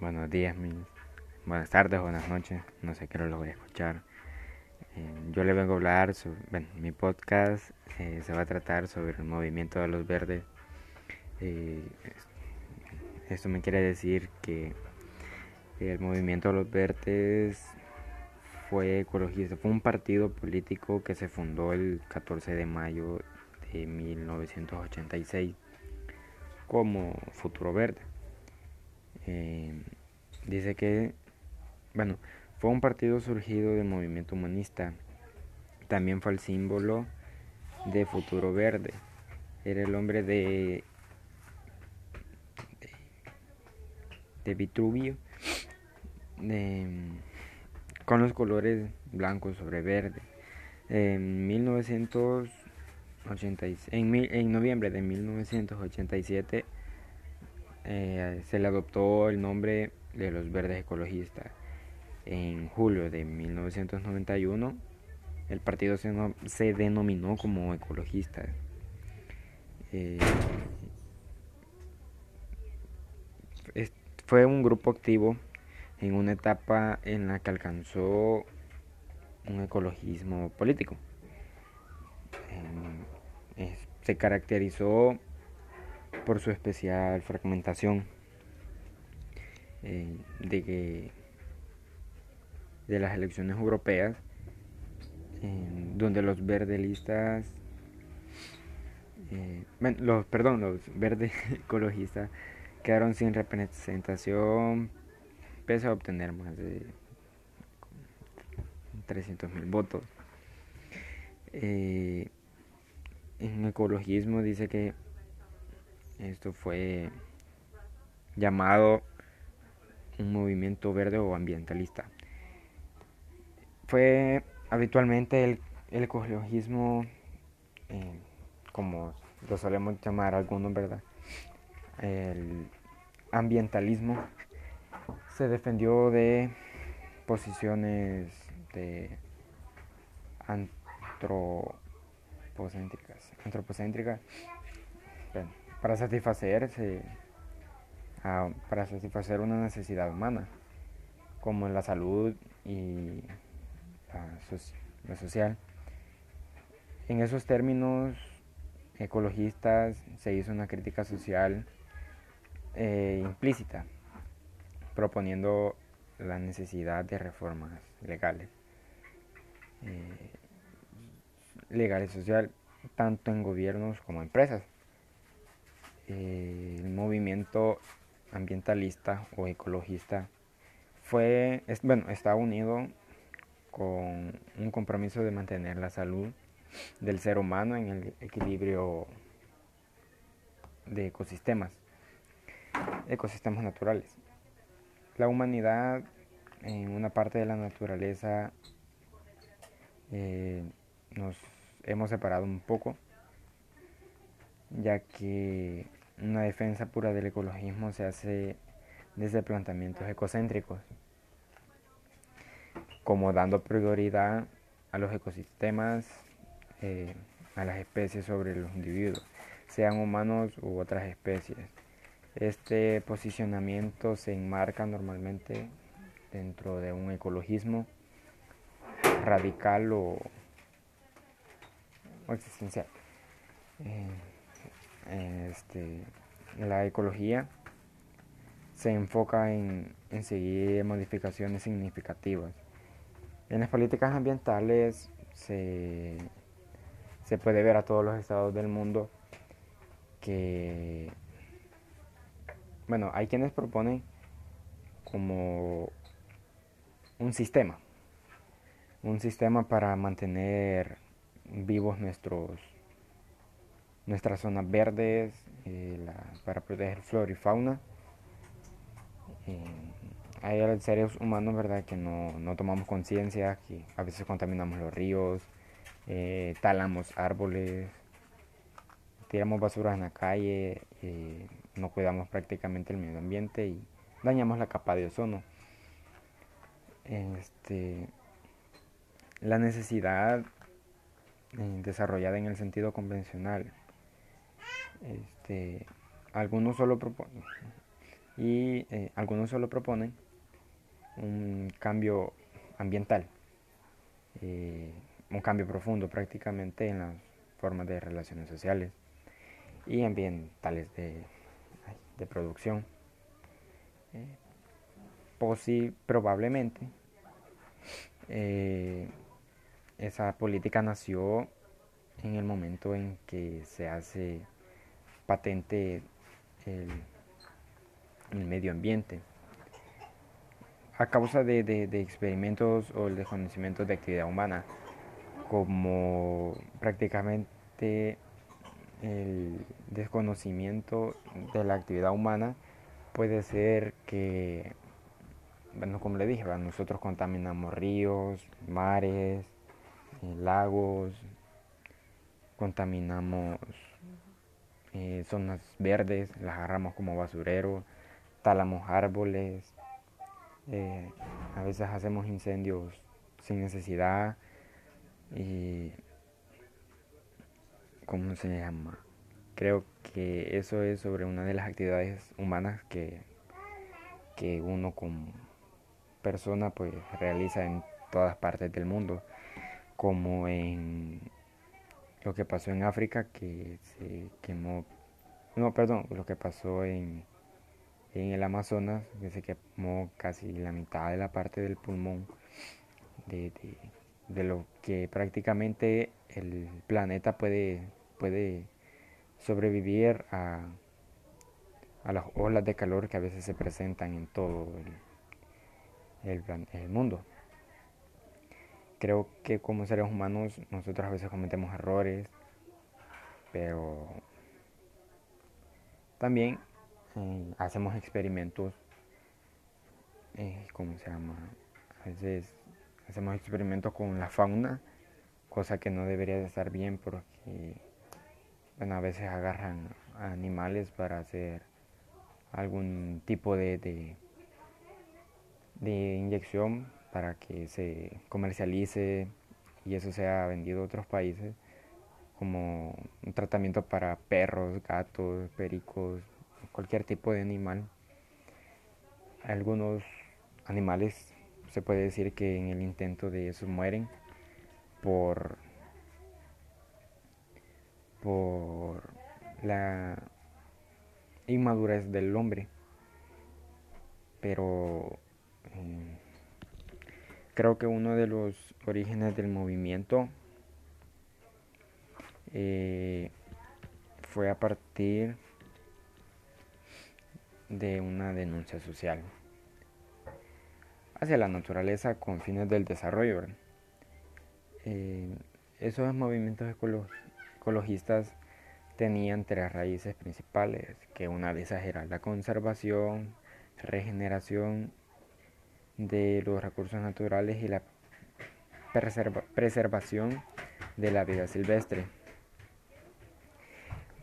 buenos días, buenas tardes, buenas noches, no sé qué lo voy a escuchar. Eh, yo le vengo a hablar sobre, bueno, mi podcast eh, se va a tratar sobre el movimiento de los verdes. Eh, esto me quiere decir que el movimiento de los verdes fue ecologista, fue un partido político que se fundó el 14 de mayo de 1986 como Futuro Verde. Eh, dice que, bueno, fue un partido surgido del movimiento humanista. También fue el símbolo de Futuro Verde. Era el hombre de, de, Vitruvio, con los colores blancos sobre verde. En 1986, en, en noviembre de 1987 eh, se le adoptó el nombre de los verdes ecologistas. En julio de 1991 el partido se, denominó como ecologista. Eh, fue un grupo activo en una etapa en la que alcanzó un ecologismo político. Eh, se caracterizó por su especial fragmentación eh, de, de las elecciones europeas, donde los verdelistas, eh, los, perdón, los verdes ecologistas quedaron sin representación pese a obtener más de 300 mil votos. Eh, en ecologismo dice que esto fue llamado un movimiento verde o ambientalista. Fue habitualmente el, ecologismo, eh, como lo solemos llamar algunos, ¿verdad? El ambientalismo se defendió de posiciones de antropocéntricas, antropocéntricas para satisfacerse, para satisfacer una necesidad humana, como en la salud y la, social. En esos términos ecologistas se hizo una crítica social eh, implícita, proponiendo la necesidad de reformas legales, eh, legales social, tanto en gobiernos como empresas. El movimiento ambientalista o ecologista fue, bueno, está unido con un compromiso de mantener la salud del ser humano en el equilibrio de ecosistemas, ecosistemas naturales. La humanidad en una parte de la naturaleza eh, nos hemos separado un poco ya que una defensa pura del ecologismo se hace desde planteamientos ecocéntricos, como dando prioridad a los ecosistemas, eh, a las especies sobre los individuos, sean humanos u otras especies. Este posicionamiento se enmarca normalmente dentro de un ecologismo radical o, existencial. Eh, este, la ecología se enfoca en, seguir modificaciones significativas. En las políticas ambientales se, se puede ver a todos los estados del mundo que, bueno, hay quienes proponen como un sistema, un sistema para mantener vivos nuestros nuestras zonas verdes eh, para proteger flora y fauna. Eh, hay seres humanos, ¿verdad?, que no, tomamos conciencia, que a veces contaminamos los ríos, eh, talamos árboles, tiramos basura en la calle, no cuidamos prácticamente el medio ambiente y dañamos la capa de ozono. Este, la necesidad desarrollada en el sentido convencional este, algunos solo proponen. y algunos solo proponen un cambio ambiental, un cambio profundo prácticamente en las formas de relaciones sociales y ambientales de, producción. Eh, probablemente eh, esa política nació en el momento en que se hace patente el, medio ambiente. A causa de, de, experimentos o el desconocimiento de actividad humana como prácticamente el desconocimiento de la actividad humana puede ser que, bueno, como le dije, nosotros contaminamos ríos, mares, eh, lagos, contaminamos eh, zonas verdes, las agarramos como basurero, talamos árboles, eh, a veces hacemos incendios sin necesidad y ¿cómo se llama? Creo que eso es sobre una de las actividades humanas que, que uno como persona pues realiza en todas partes del mundo, como en lo que pasó en África que se quemó, no, perdón, lo que pasó en, en el Amazonas, que se quemó casi la mitad de la parte del pulmón de, de lo que prácticamente el planeta puede puede sobrevivir a, a las olas de calor que a veces se presentan en todo el, el, mundo. Creo que como seres humanos nosotros a veces cometemos errores, pero también eh, hacemos experimentos, eh, ¿cómo se llama? A veces hacemos experimentos con la fauna, cosa que no debería de estar bien porque bueno, a veces agarran animales para hacer algún tipo de, de, inyección para que se comercialice y eso sea vendido a otros países como un tratamiento para perros, gatos, pericos, cualquier tipo de animal. Algunos animales se puede decir que en el intento de eso mueren por por la inmadurez del hombre. Pero eh, creo que uno de los orígenes del movimiento eh, fue a partir de una denuncia social hacia la naturaleza con fines del desarrollo. Eh, esos movimientos ecologistas tenían tres raíces principales, que una de esas era la conservación, regeneración de los recursos naturales y la preservación de la vida silvestre.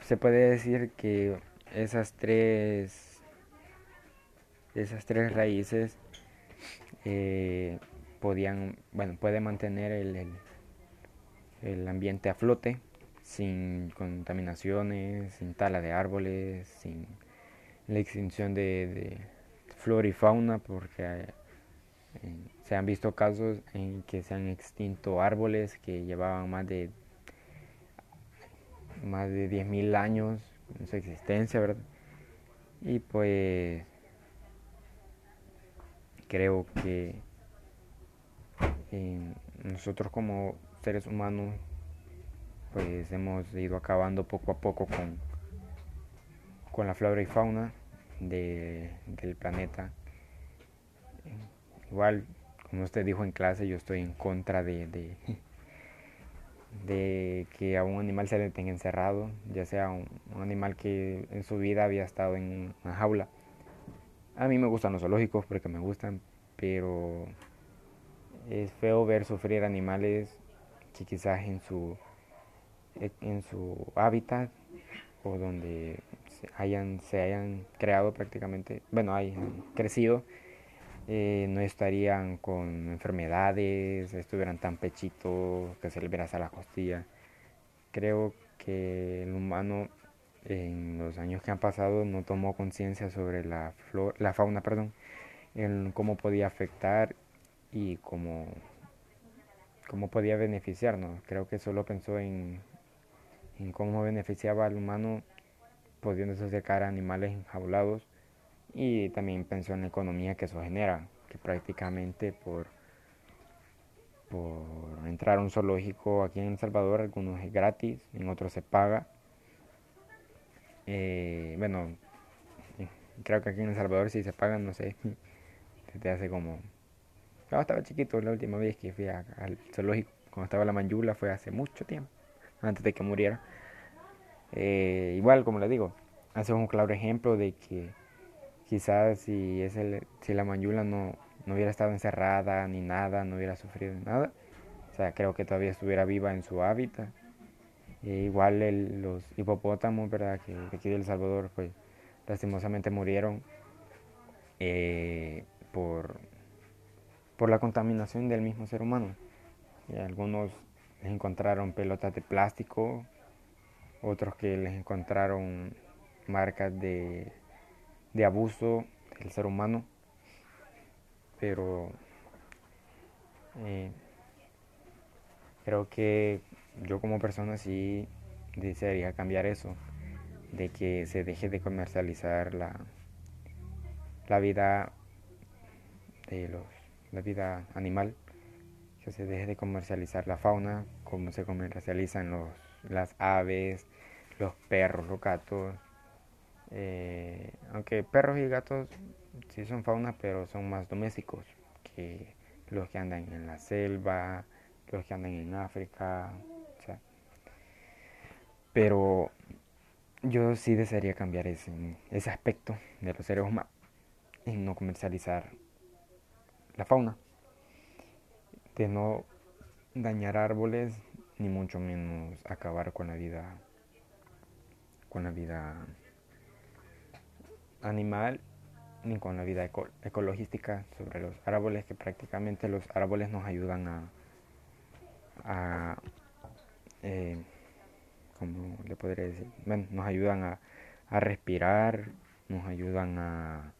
Se puede decir que esas tres, esas tres raíces eh, podían, bueno, puede mantener el, el ambiente a flote sin contaminaciones, sin tala de árboles, sin la extinción de, flora y fauna, porque se han visto casos en que se han extinto árboles que llevaban más de más de 10.000 años en su existencia, ¿verdad? Y pues creo que eh, nosotros como seres humanos pues hemos ido acabando poco a poco con, con la flora y fauna del planeta. Igual, como usted dijo en clase, yo estoy en contra de, de, que a un animal se le tenga encerrado, ya sea un, animal que en su vida había estado en una jaula. A mí me gustan los zoológicos porque me gustan, pero es feo ver sufrir animales que quizás en su en su hábitat o donde se hayan, se hayan creado prácticamente, bueno, hayan crecido, eh, no estarían con enfermedades, estuvieran tan pechitos, que se les viera a la costilla. Creo que el humano en los años que han pasado no tomó conciencia sobre la, la fauna, perdón, en cómo podía afectar y cómo, cómo podía beneficiarnos. Creo que solo pensó en, en cómo beneficiaba al humano pudiéndose acercar a animales enjaulados y también pensó en la economía que eso genera, que prácticamente por, por entrar a un zoológico aquí en El Salvador, algunos es gratis, en otros se paga. Eh, bueno, creo que aquí en El Salvador sí se paga, no sé, desde hace como... Cuando estaba chiquito, la última vez que fui al zoológico, cuando estaba la manjula, fue hace mucho tiempo, antes de que muriera. Eh, igual, como le digo, hace un claro ejemplo de que quizás si, es el, si la manjula no, no hubiera estado encerrada ni nada, no hubiera sufrido nada, o sea, creo que todavía estuviera viva en su hábitat. E igual los hipopótamos, ¿verdad? Que, aquí de El Salvador, pues lastimosamente murieron eh, por, por la contaminación del mismo ser humano. Algunos les encontraron pelotas de plástico, otros que les encontraron marcas de, de abuso del ser humano, pero eh, creo que yo como persona sí desearía cambiar eso, de que se deje de comercializar la, la vida de los, la vida animal, que se deje de comercializar la fauna, como se comercializan los, las aves, los perros, los gatos, eh, aunque perros y gatos sí son fauna, pero son más domésticos que los que andan en la selva, los que andan en África. Pero yo sí desearía cambiar ese, ese aspecto de los seres humanos y no comercializar la fauna, de no dañar árboles, ni mucho menos acabar con la vida, con la vida animal ni con la vida ecologística sobre los árboles, que prácticamente los árboles nos ayudan a, a eh, como le podría decir, bueno, nos ayudan a, a respirar, nos ayudan a,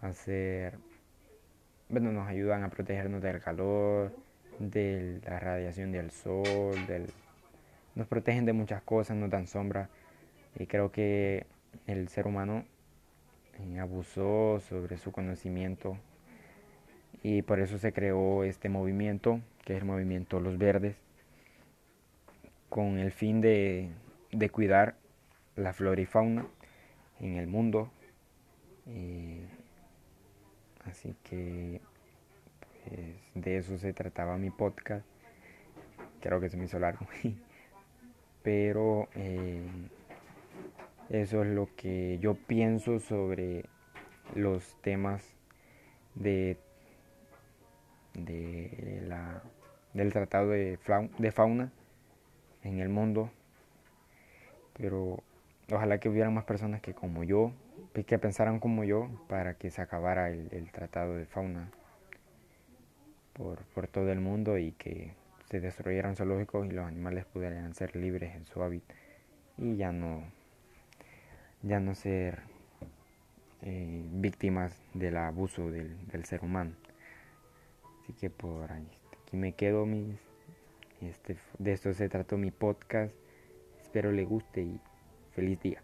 hacer, bueno, nos ayudan a protegernos del calor, de la radiación del sol, del, nos protegen de muchas cosas, nos dan sombra y creo que el ser humano eh, abusó sobre su conocimiento y por eso se creó este movimiento, que es el movimiento Los Verdes, con el fin de, de cuidar la flora y fauna en el mundo. así que pues, de eso se trataba mi podcast. Creo que se me hizo largo. Pero eh, eso es lo que yo pienso sobre los temas de, de la, del tratado de, de fauna en el mundo. Pero ojalá que hubiera más personas que como yo, que pensaran como yo para que se acabara el, el tratado de fauna por, por, todo el mundo y que se destruyeran zoológicos y los animales pudieran ser libres en su hábitat y ya no ya no ser eh, víctimas del abuso del, ser humano. Así que por ahí, aquí me quedo mis, este, de esto se trató mi podcast. Espero le guste y feliz día.